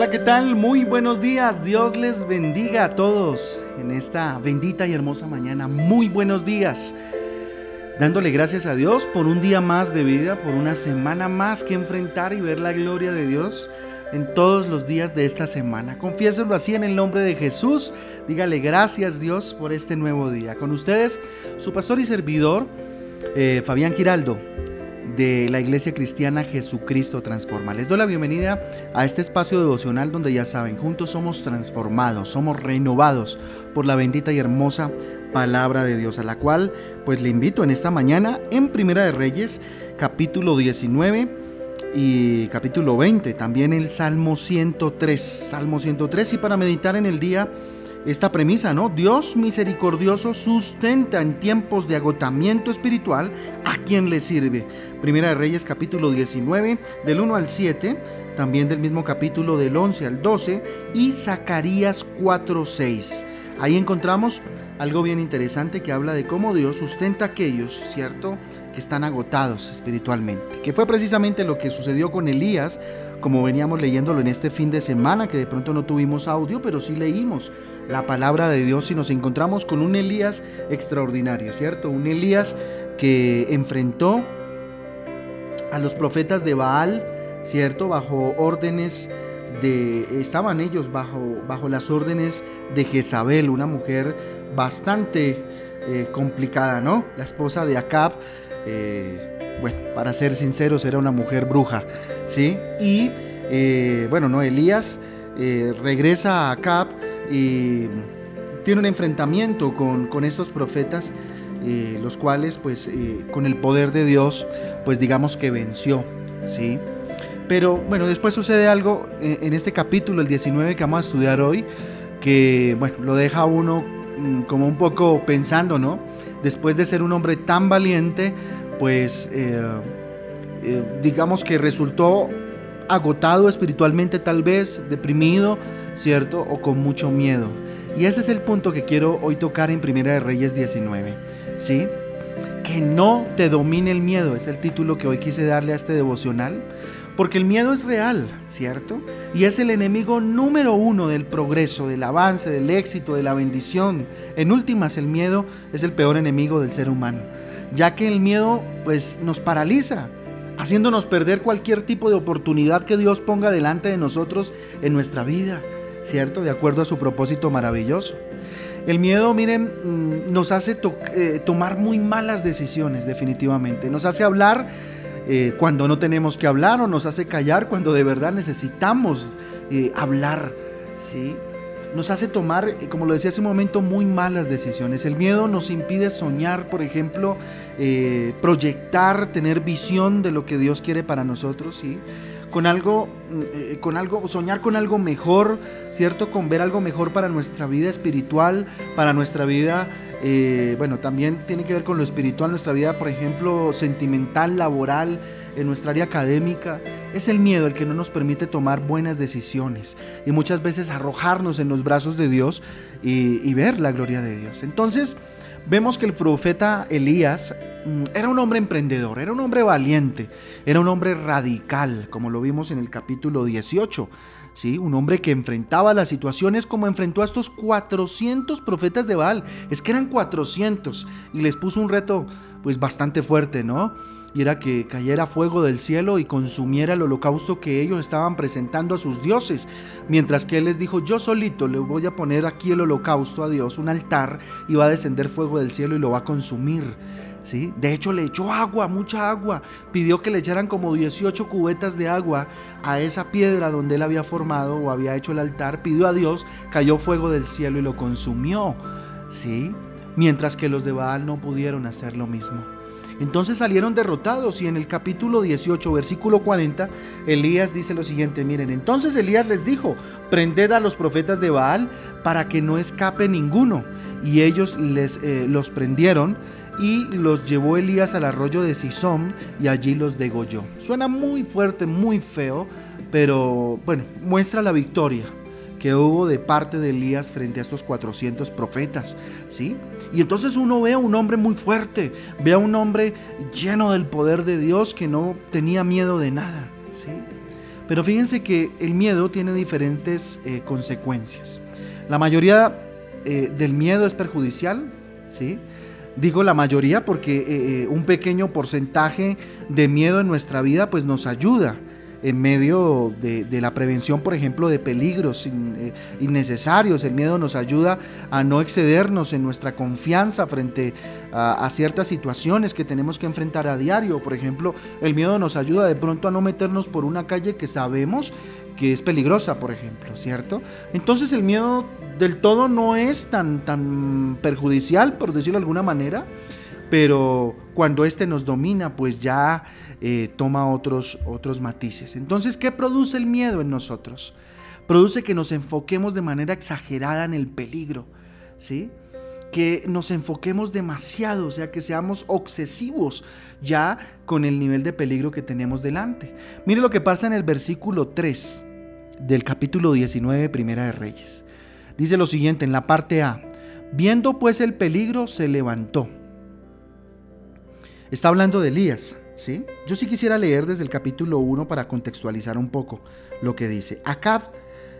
Hola, ¿qué tal? Muy buenos días. Dios les bendiga a todos en esta bendita y hermosa mañana. Muy buenos días. Dándole gracias a Dios por un día más de vida, por una semana más que enfrentar y ver la gloria de Dios en todos los días de esta semana. Confiéselo así en el nombre de Jesús. Dígale gracias Dios por este nuevo día. Con ustedes, su pastor y servidor, eh, Fabián Giraldo de la Iglesia Cristiana Jesucristo Transforma. Les doy la bienvenida a este espacio devocional donde ya saben, juntos somos transformados, somos renovados por la bendita y hermosa palabra de Dios, a la cual pues le invito en esta mañana en Primera de Reyes, capítulo 19 y capítulo 20, también el Salmo 103, Salmo 103 y para meditar en el día esta premisa, ¿no? Dios misericordioso sustenta en tiempos de agotamiento espiritual a quien le sirve. Primera de Reyes capítulo 19, del 1 al 7, también del mismo capítulo del 11 al 12 y Zacarías 4, 6. Ahí encontramos algo bien interesante que habla de cómo Dios sustenta a aquellos, ¿cierto?, que están agotados espiritualmente, que fue precisamente lo que sucedió con Elías, como veníamos leyéndolo en este fin de semana, que de pronto no tuvimos audio, pero sí leímos la palabra de Dios y nos encontramos con un Elías extraordinario, ¿cierto? Un Elías que enfrentó a los profetas de Baal, ¿cierto? Bajo órdenes Estaban ellos bajo, bajo las órdenes de Jezabel, una mujer bastante eh, complicada, ¿no? La esposa de Acab. Eh, bueno, para ser sinceros, era una mujer bruja, ¿sí? Y eh, bueno, no, Elías regresa a Acab y tiene un enfrentamiento con, estos profetas, los cuales pues con el poder de Dios pues digamos que venció, ¿sí? Pero bueno, después sucede algo eh, en este capítulo, el 19 que vamos a estudiar hoy, que bueno, lo deja uno mm, como un poco pensando, ¿no? Después de ser un hombre tan valiente, pues digamos que resultó agotado espiritualmente tal vez, deprimido, ¿cierto? O con mucho miedo. Y ese es el punto que quiero hoy tocar en Primera de Reyes 19, ¿sí? Que no te domine el miedo, es el título que hoy quise darle a este devocional, porque el miedo es real, ¿cierto? Y es el enemigo número uno del progreso, del avance, del éxito, de la bendición. En últimas, el miedo es el peor enemigo del ser humano, ya que el miedo pues nos paraliza, haciéndonos perder cualquier tipo de oportunidad que Dios ponga delante de nosotros en nuestra vida. ¿cierto? De acuerdo a su propósito maravilloso. El miedo, miren, mm, nos hace eh, tomar muy malas decisiones, definitivamente. Nos hace hablar eh, cuando no tenemos que hablar o nos hace callar cuando de verdad necesitamos eh, hablar, ¿sí? Nos hace tomar, como lo decía hace un momento, muy malas decisiones. El miedo nos impide soñar, por ejemplo, proyectar, tener visión de lo que Dios quiere para nosotros, ¿sí? Con algo, eh, con algo, soñar con algo mejor, ¿cierto? Con ver algo mejor para nuestra vida espiritual, para nuestra vida, eh, bueno, también tiene que ver con lo espiritual, nuestra vida, por ejemplo, sentimental, laboral, en nuestra área académica. Es el miedo el que no nos permite tomar buenas decisiones y muchas veces arrojarnos en los brazos de Dios y, y ver la gloria de Dios. Entonces, vemos que el profeta Elías Mm, era un hombre emprendedor, era un hombre valiente, era un hombre radical, como lo vimos en el capítulo 18. ¿sí? Un hombre que enfrentaba las situaciones como enfrentó a estos 400 profetas de Baal. Es que eran 400 y les puso un reto pues bastante fuerte, ¿no? Y era que cayera fuego del cielo y consumiera el holocausto que ellos estaban presentando a sus dioses. Mientras que él les dijo, yo solito le voy a poner aquí el holocausto a Dios, un altar, y va a descender fuego del cielo y lo va a consumir. De hecho, le echó agua, mucha agua. Pidió que le echaran como 18 cubetas de agua a esa piedra donde él había formado o había hecho el altar. Pidió a Dios, cayó fuego del cielo y lo consumió. ¿Sí? Mientras que los de Baal no pudieron hacer lo mismo. Entonces salieron derrotados y en el capítulo 18, versículo 40, Elías dice lo siguiente, miren, entonces Elías les dijo, prended a los profetas de Baal para que no escape ninguno. Y ellos les, eh, los prendieron y los llevó Elías al arroyo de Sisón y allí los degolló. Suena muy fuerte, muy feo, pero bueno, muestra la victoria que hubo de parte de Elías frente a estos 400 profetas, ¿sí? Y entonces uno ve a un hombre muy fuerte, ve a un hombre lleno del poder de Dios que no tenía miedo de nada, ¿sí? Pero fíjense que el miedo tiene diferentes eh, consecuencias. La mayoría eh, del miedo es perjudicial, ¿sí? Digo la mayoría porque un pequeño porcentaje de miedo en nuestra vida pues nos ayuda en medio de, la prevención, por ejemplo, de peligros eh, innecesarios. El miedo nos ayuda a no excedernos en nuestra confianza frente a, ciertas situaciones que tenemos que enfrentar a diario. Por ejemplo, el miedo nos ayuda de pronto a no meternos por una calle que sabemos que es peligrosa, por ejemplo, ¿cierto? Entonces el miedo del todo no es tan, tan perjudicial, por decirlo de alguna manera pero cuando éste nos domina, pues ya eh, toma otros, otros matices. Entonces, ¿qué produce el miedo en nosotros? Produce que nos enfoquemos de manera exagerada en el peligro, ¿sí? Que nos enfoquemos demasiado, o sea, que seamos obsesivos ya con el nivel de peligro que tenemos delante. Mire lo que pasa en el versículo 3 del capítulo 19, Primera de Reyes. Dice lo siguiente en la parte A. Viendo pues el peligro, se levantó Está hablando de Elías, ¿sí? Yo sí quisiera leer desde el capítulo 1 para contextualizar un poco lo que dice. Acab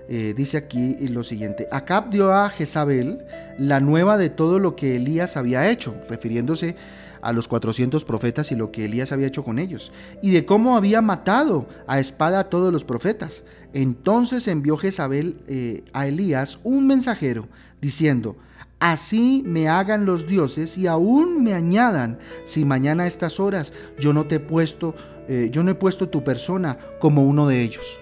eh, dice aquí lo siguiente, Acab dio a Jezabel la nueva de todo lo que Elías había hecho, refiriéndose a los 400 profetas y lo que Elías había hecho con ellos, y de cómo había matado a espada a todos los profetas. Entonces envió Jezabel eh, a Elías un mensajero, diciendo, Así me hagan los dioses y aún me añadan, si mañana a estas horas yo no te he puesto, eh, yo no he puesto tu persona como uno de ellos.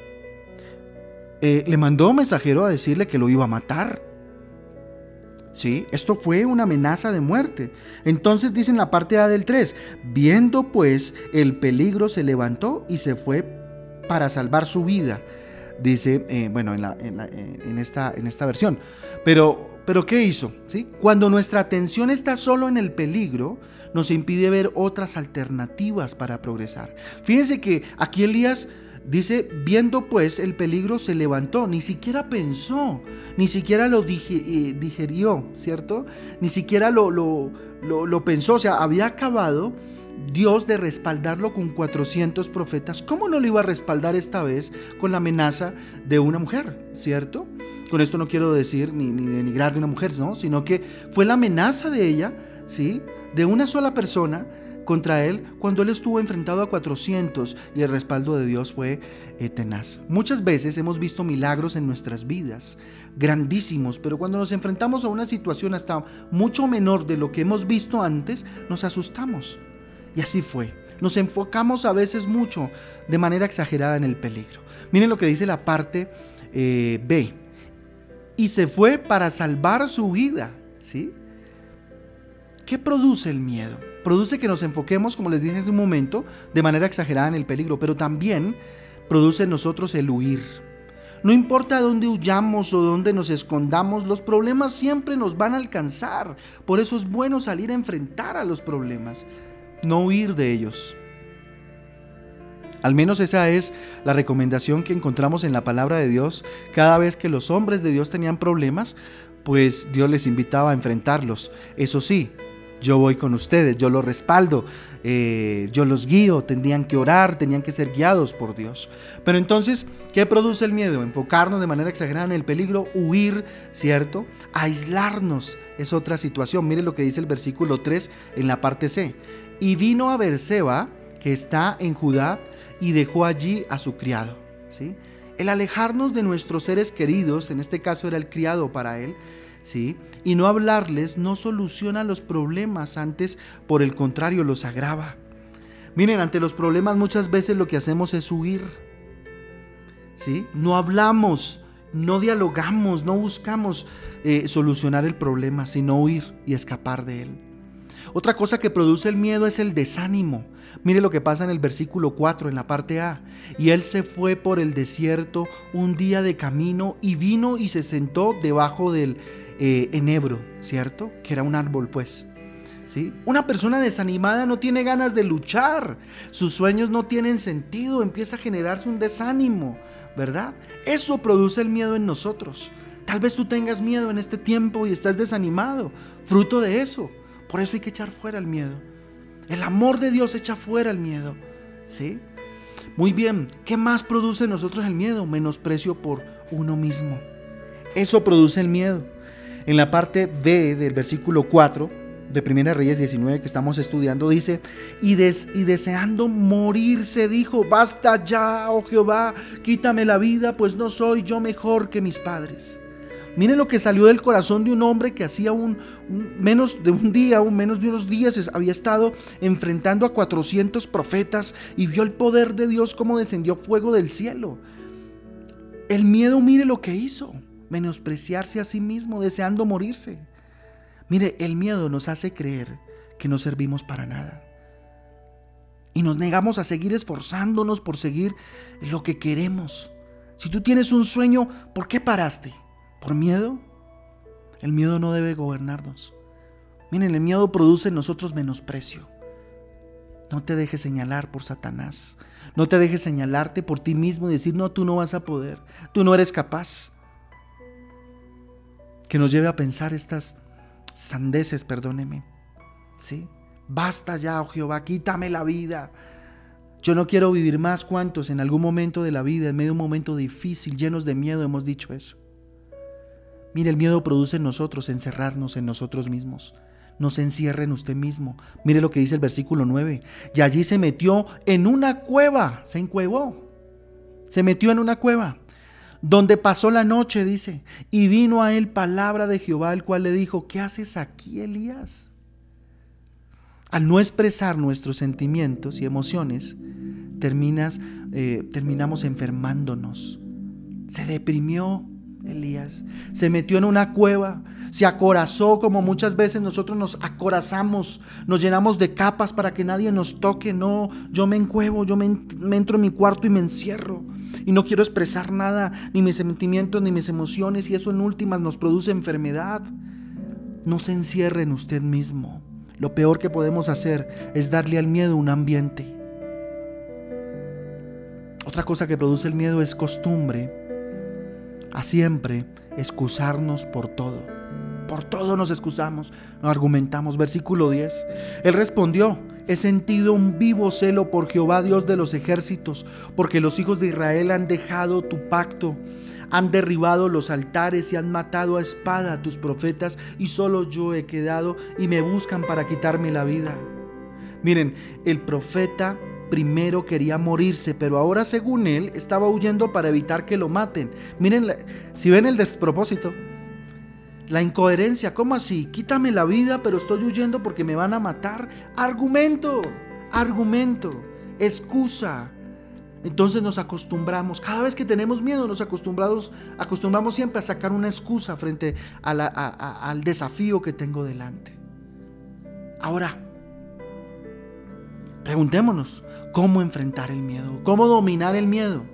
Eh, le mandó un mensajero a decirle que lo iba a matar. ¿Sí? Esto fue una amenaza de muerte. Entonces dice en la parte A del 3, viendo pues el peligro se levantó y se fue para salvar su vida. Dice, eh, bueno, en, en, esta, en esta versión. Pero pero ¿qué hizo? ¿Sí? Cuando nuestra atención está solo en el peligro, nos impide ver otras alternativas para progresar. Fíjense que aquí Elías dice, viendo pues el peligro se levantó, ni siquiera pensó, ni siquiera lo eh, digerió, ¿cierto? Ni siquiera lo, lo, lo pensó, o sea, había acabado Dios de respaldarlo con 400 profetas, ¿cómo no lo iba a respaldar esta vez con la amenaza de una mujer, ¿cierto? Con esto no quiero decir ni, denigrar de una mujer, ¿no? Sino que fue la amenaza de ella, ¿sí? De una sola persona contra él cuando él estuvo enfrentado a 400 y el respaldo de Dios fue eh, tenaz. Muchas veces hemos visto milagros en nuestras vidas, grandísimos, pero cuando nos enfrentamos a una situación hasta mucho menor de lo que hemos visto antes, nos asustamos. Y así fue. Nos enfocamos a veces mucho de manera exagerada en el peligro. Miren lo que dice la parte eh, B y se fue para salvar su vida. ¿sí? ¿Qué produce el miedo? Produce que nos enfoquemos, como les dije hace un momento, de manera exagerada en el peligro, pero también produce en nosotros el huir. No importa dónde huyamos o dónde nos escondamos, los problemas siempre nos van a alcanzar. Por eso es bueno salir a enfrentar a los problemas, no huir de ellos. Al menos esa es la recomendación que encontramos en la palabra de Dios. Cada vez que los hombres de Dios tenían problemas, pues Dios les invitaba a enfrentarlos. Eso sí, yo voy con ustedes, yo los respaldo, eh, yo los guío, tendrían que orar, tenían que ser guiados por Dios. Pero entonces, ¿qué produce el miedo? Enfocarnos de manera exagerada en el peligro, huir, ¿cierto? Aislarnos es otra situación. Mire lo que dice el versículo 3 en la parte C. Y vino a Berseba, que está en Judá, y dejó allí a su criado. ¿sí? El alejarnos de nuestros seres queridos, en este caso era el criado para él, ¿sí? y no hablarles no soluciona los problemas, antes por el contrario los agrava. Miren, ante los problemas muchas veces lo que hacemos es huir. ¿sí? No hablamos, no dialogamos, no buscamos eh, solucionar el problema, sino huir y escapar de él. Otra cosa que produce el miedo es el desánimo. Mire lo que pasa en el versículo 4, en la parte A. Y él se fue por el desierto un día de camino y vino y se sentó debajo del eh, enebro, ¿cierto? Que era un árbol, pues. ¿Sí? Una persona desanimada no tiene ganas de luchar, sus sueños no tienen sentido, empieza a generarse un desánimo, ¿verdad? Eso produce el miedo en nosotros. Tal vez tú tengas miedo en este tiempo y estás desanimado, fruto de eso. Por eso hay que echar fuera el miedo. El amor de Dios echa fuera el miedo. ¿Sí? Muy bien, ¿qué más produce en nosotros el miedo? Menosprecio por uno mismo. Eso produce el miedo. En la parte B del versículo 4 de Primera Reyes 19 que estamos estudiando dice, y, y deseando morirse dijo, basta ya, oh Jehová, quítame la vida, pues no soy yo mejor que mis padres. Miren lo que salió del corazón de un hombre que hacía un, menos de un día, un menos de unos días, había estado enfrentando a 400 profetas y vio el poder de Dios como descendió fuego del cielo. El miedo, mire lo que hizo, menospreciarse a sí mismo, deseando morirse. Mire, el miedo nos hace creer que no servimos para nada. Y nos negamos a seguir esforzándonos por seguir lo que queremos. Si tú tienes un sueño, ¿por qué paraste? ¿Por miedo? El miedo no debe gobernarnos. Miren, el miedo produce en nosotros menosprecio. No te dejes señalar por Satanás. No te dejes señalarte por ti mismo y decir, no, tú no vas a poder. Tú no eres capaz. Que nos lleve a pensar estas sandeces, perdóneme. ¿Sí? Basta ya, oh Jehová, quítame la vida. Yo no quiero vivir más. ¿Cuántos en algún momento de la vida, en medio de un momento difícil, llenos de miedo, hemos dicho eso? Mire, el miedo produce en nosotros encerrarnos en nosotros mismos. No se encierre en usted mismo. Mire lo que dice el versículo 9. Y allí se metió en una cueva, se encuevó. Se metió en una cueva, donde pasó la noche, dice. Y vino a él palabra de Jehová, el cual le dijo, ¿qué haces aquí, Elías? Al no expresar nuestros sentimientos y emociones, terminas, eh, terminamos enfermándonos. Se deprimió, Elías. Se metió en una cueva, se acorazó como muchas veces nosotros nos acorazamos, nos llenamos de capas para que nadie nos toque. No, yo me encuevo, yo me, entro en mi cuarto y me encierro. Y no quiero expresar nada, ni mis sentimientos, ni mis emociones, y eso en últimas nos produce enfermedad. No se encierre en usted mismo. Lo peor que podemos hacer es darle al miedo un ambiente. Otra cosa que produce el miedo es costumbre a siempre excusarnos por todo. Por todo nos excusamos, nos argumentamos. Versículo 10. Él respondió, he sentido un vivo celo por Jehová Dios de los ejércitos, porque los hijos de Israel han dejado tu pacto, han derribado los altares y han matado a espada a tus profetas, y solo yo he quedado y me buscan para quitarme la vida. Miren, el profeta primero quería morirse, pero ahora según él estaba huyendo para evitar que lo maten. Miren, si ven el despropósito, la incoherencia, ¿cómo así? Quítame la vida, pero estoy huyendo porque me van a matar. Argumento, argumento, excusa. Entonces nos acostumbramos, cada vez que tenemos miedo, nos acostumbramos, acostumbramos siempre a sacar una excusa frente al desafío que tengo delante. Ahora, preguntémonos, cómo enfrentar el miedo, cómo dominar el miedo.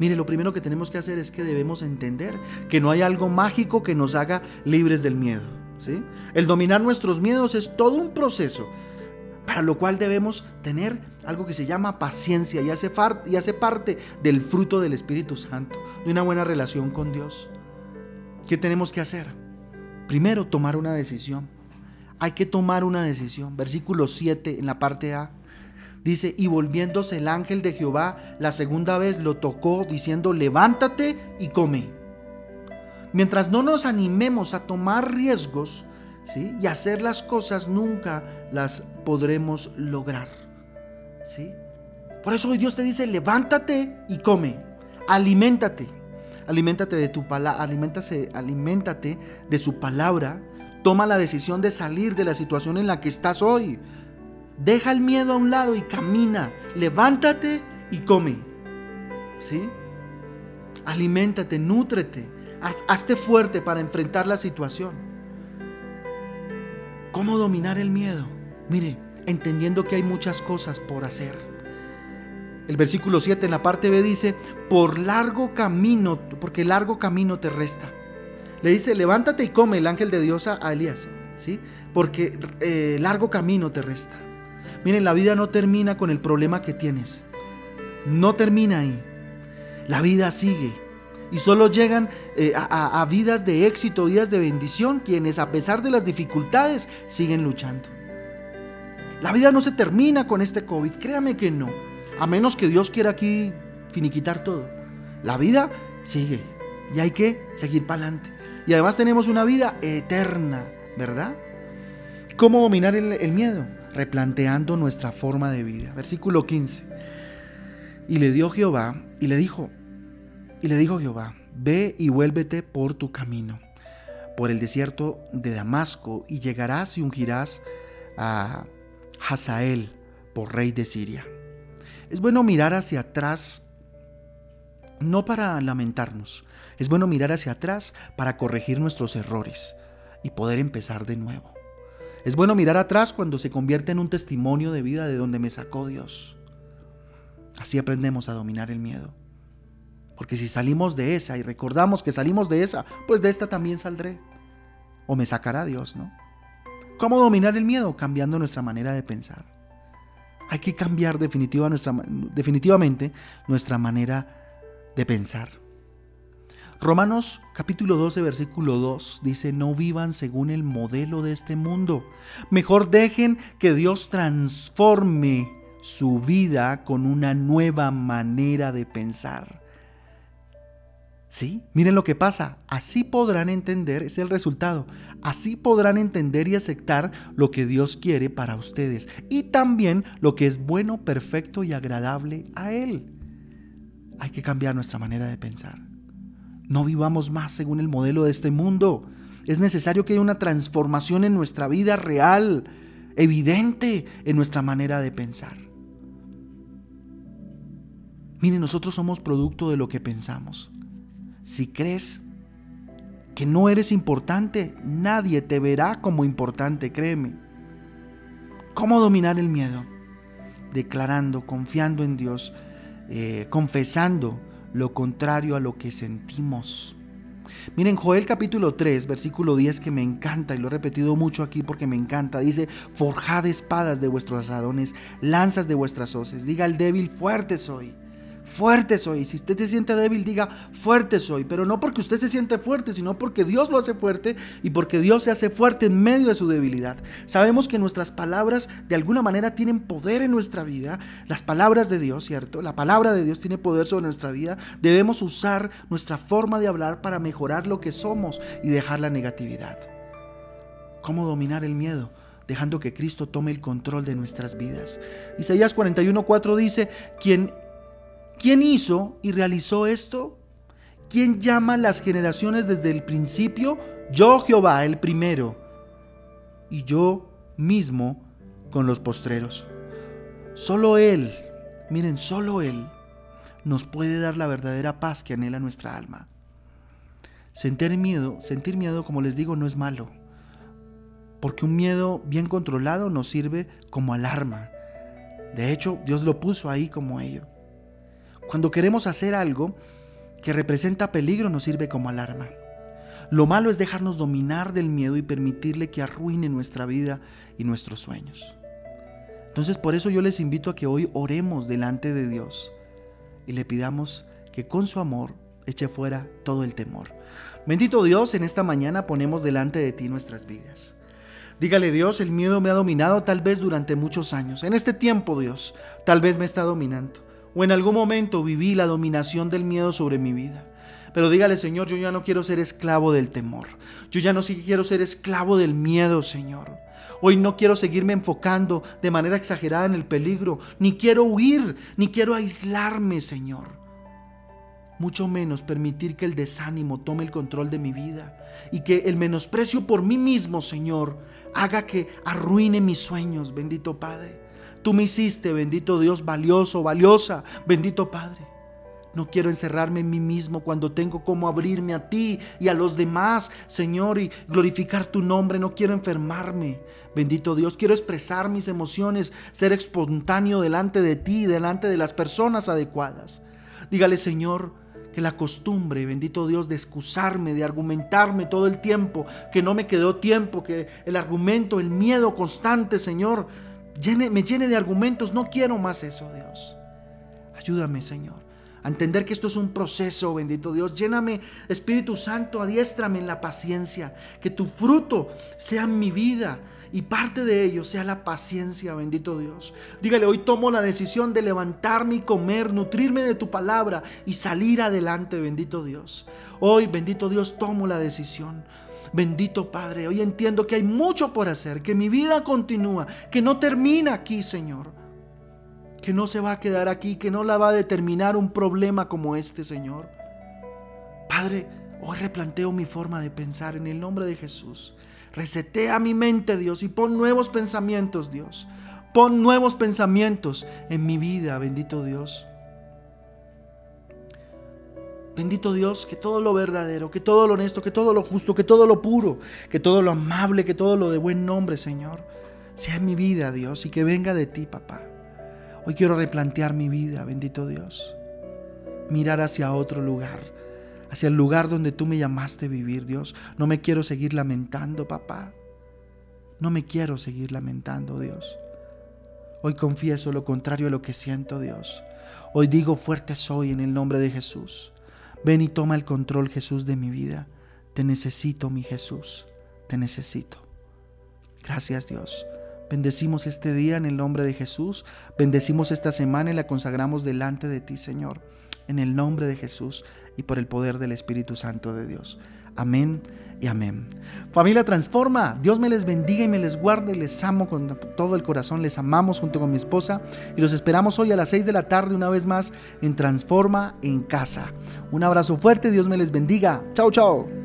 Mire, lo primero que tenemos que hacer es que debemos entender que no hay algo mágico que nos haga libres del miedo. ¿sí? El dominar nuestros miedos es todo un proceso, para lo cual debemos tener algo que se llama paciencia y hace, y hace parte del fruto del Espíritu Santo, de una buena relación con Dios. ¿Qué tenemos que hacer? Primero, tomar una decisión. Hay que tomar una decisión. Versículo 7 en la parte A. Dice, y volviéndose el ángel de Jehová la segunda vez lo tocó diciendo, levántate y come. Mientras no nos animemos a tomar riesgos ¿sí? y hacer las cosas, nunca las podremos lograr. ¿sí? Por eso hoy Dios te dice, levántate y come, aliméntate. Aliméntate de tu palabra, aliméntate de su palabra. Toma la decisión de salir de la situación en la que estás hoy. Deja el miedo a un lado y camina. Levántate y come. ¿Sí? Aliméntate, nútrete. hazte fuerte para enfrentar la situación. ¿Cómo dominar el miedo? Mire, entendiendo que hay muchas cosas por hacer. El versículo 7 en la parte B dice, por largo camino, porque largo camino te resta. Le dice, levántate y come el ángel de Dios a Elías, ¿sí? Porque eh, largo camino te resta. Miren, la vida no termina con el problema que tienes. No termina ahí. La vida sigue. Y solo llegan eh, a, vidas de éxito, vidas de bendición, quienes a pesar de las dificultades siguen luchando. La vida no se termina con este COVID, créame que no. A menos que Dios quiera aquí finiquitar todo. La vida sigue y hay que seguir para adelante. Y además tenemos una vida eterna, ¿verdad? ¿Cómo dominar el, el miedo? Replanteando nuestra forma de vida. Versículo 15. Y le dio Jehová y le dijo, y le dijo Jehová, ve y vuélvete por tu camino, por el desierto de Damasco, y llegarás y ungirás a Hazael por rey de Siria. Es bueno mirar hacia atrás, no para lamentarnos, es bueno mirar hacia atrás para corregir nuestros errores y poder empezar de nuevo. Es bueno mirar atrás cuando se convierte en un testimonio de vida de donde me sacó Dios. Así aprendemos a dominar el miedo. Porque si salimos de esa y recordamos que salimos de esa, pues de esta también saldré. O me sacará Dios, ¿no? ¿Cómo dominar el miedo? Cambiando nuestra manera de pensar. Hay que cambiar definitivamente nuestra manera de pensar. Romanos capítulo 12 versículo 2 dice, no vivan según el modelo de este mundo. Mejor dejen que Dios transforme su vida con una nueva manera de pensar. ¿Sí? Miren lo que pasa. Así podrán entender, es el resultado. Así podrán entender y aceptar lo que Dios quiere para ustedes y también lo que es bueno, perfecto y agradable a Él. Hay que cambiar nuestra manera de pensar. No vivamos más según el modelo de este mundo. Es necesario que haya una transformación en nuestra vida real, evidente en nuestra manera de pensar. Miren, nosotros somos producto de lo que pensamos. Si crees que no eres importante, nadie te verá como importante, créeme. ¿Cómo dominar el miedo? Declarando, confiando en Dios, eh, confesando lo contrario a lo que sentimos. Miren, Joel capítulo 3, versículo 10, que me encanta y lo he repetido mucho aquí porque me encanta. Dice, forjad espadas de vuestros asadones, lanzas de vuestras hoces. Diga al débil, fuerte soy fuerte soy. Si usted se siente débil, diga, fuerte soy. Pero no porque usted se siente fuerte, sino porque Dios lo hace fuerte y porque Dios se hace fuerte en medio de su debilidad. Sabemos que nuestras palabras de alguna manera tienen poder en nuestra vida. Las palabras de Dios, ¿cierto? La palabra de Dios tiene poder sobre nuestra vida. Debemos usar nuestra forma de hablar para mejorar lo que somos y dejar la negatividad. ¿Cómo dominar el miedo? dejando que Cristo tome el control de nuestras vidas. Isaías 41:4 dice, quien ¿Quién hizo y realizó esto? ¿Quién llama las generaciones desde el principio? Yo Jehová, el primero, y yo mismo con los postreros. Solo Él, miren, solo Él nos puede dar la verdadera paz que anhela nuestra alma. Sentir miedo, sentir miedo, como les digo, no es malo, porque un miedo bien controlado nos sirve como alarma. De hecho, Dios lo puso ahí como ello. Cuando queremos hacer algo que representa peligro nos sirve como alarma. Lo malo es dejarnos dominar del miedo y permitirle que arruine nuestra vida y nuestros sueños. Entonces por eso yo les invito a que hoy oremos delante de Dios y le pidamos que con su amor eche fuera todo el temor. Bendito Dios, en esta mañana ponemos delante de ti nuestras vidas. Dígale Dios, el miedo me ha dominado tal vez durante muchos años. En este tiempo Dios, tal vez me está dominando o en algún momento viví la dominación del miedo sobre mi vida. Pero dígale, Señor, yo ya no quiero ser esclavo del temor. Yo ya no quiero ser esclavo del miedo, Señor. Hoy no quiero seguirme enfocando de manera exagerada en el peligro, ni quiero huir, ni quiero aislarme, Señor. Mucho menos permitir que el desánimo tome el control de mi vida y que el menosprecio por mí mismo, Señor, haga que arruine mis sueños, bendito Padre. Tú me hiciste, bendito Dios, valioso, valiosa, bendito Padre. No quiero encerrarme en mí mismo cuando tengo como abrirme a ti y a los demás, Señor, y glorificar tu nombre. No quiero enfermarme. Bendito Dios, quiero expresar mis emociones, ser espontáneo delante de ti, delante de las personas adecuadas. Dígale, Señor, que la costumbre, bendito Dios, de excusarme, de argumentarme todo el tiempo, que no me quedó tiempo, que el argumento, el miedo constante, Señor, me llene de argumentos. No quiero más eso, Dios. Ayúdame, Señor, a entender que esto es un proceso, bendito Dios. Lléname, Espíritu Santo, adiéstrame en la paciencia. Que tu fruto sea mi vida y parte de ello sea la paciencia, bendito Dios. Dígale, hoy tomo la decisión de levantarme y comer, nutrirme de tu palabra y salir adelante, bendito Dios. Hoy, bendito Dios, tomo la decisión. Bendito Padre, hoy entiendo que hay mucho por hacer, que mi vida continúa, que no termina aquí, Señor. Que no se va a quedar aquí, que no la va a determinar un problema como este, Señor. Padre, hoy replanteo mi forma de pensar en el nombre de Jesús. Resetea mi mente, Dios, y pon nuevos pensamientos, Dios. Pon nuevos pensamientos en mi vida, bendito Dios. Bendito Dios, que todo lo verdadero, que todo lo honesto, que todo lo justo, que todo lo puro, que todo lo amable, que todo lo de buen nombre, Señor, sea en mi vida, Dios, y que venga de ti, papá. Hoy quiero replantear mi vida, bendito Dios. Mirar hacia otro lugar, hacia el lugar donde tú me llamaste vivir, Dios. No me quiero seguir lamentando, papá. No me quiero seguir lamentando, Dios. Hoy confieso lo contrario a lo que siento, Dios. Hoy digo fuerte soy en el nombre de Jesús. Ven y toma el control, Jesús, de mi vida. Te necesito, mi Jesús. Te necesito. Gracias, Dios. Bendecimos este día en el nombre de Jesús. Bendecimos esta semana y la consagramos delante de ti, Señor. En el nombre de Jesús y por el poder del Espíritu Santo de Dios. Amén y amén. Familia Transforma, Dios me les bendiga y me les guarde. Les amo con todo el corazón, les amamos junto con mi esposa y los esperamos hoy a las 6 de la tarde una vez más en Transforma en casa. Un abrazo fuerte, Dios me les bendiga. Chao, chao.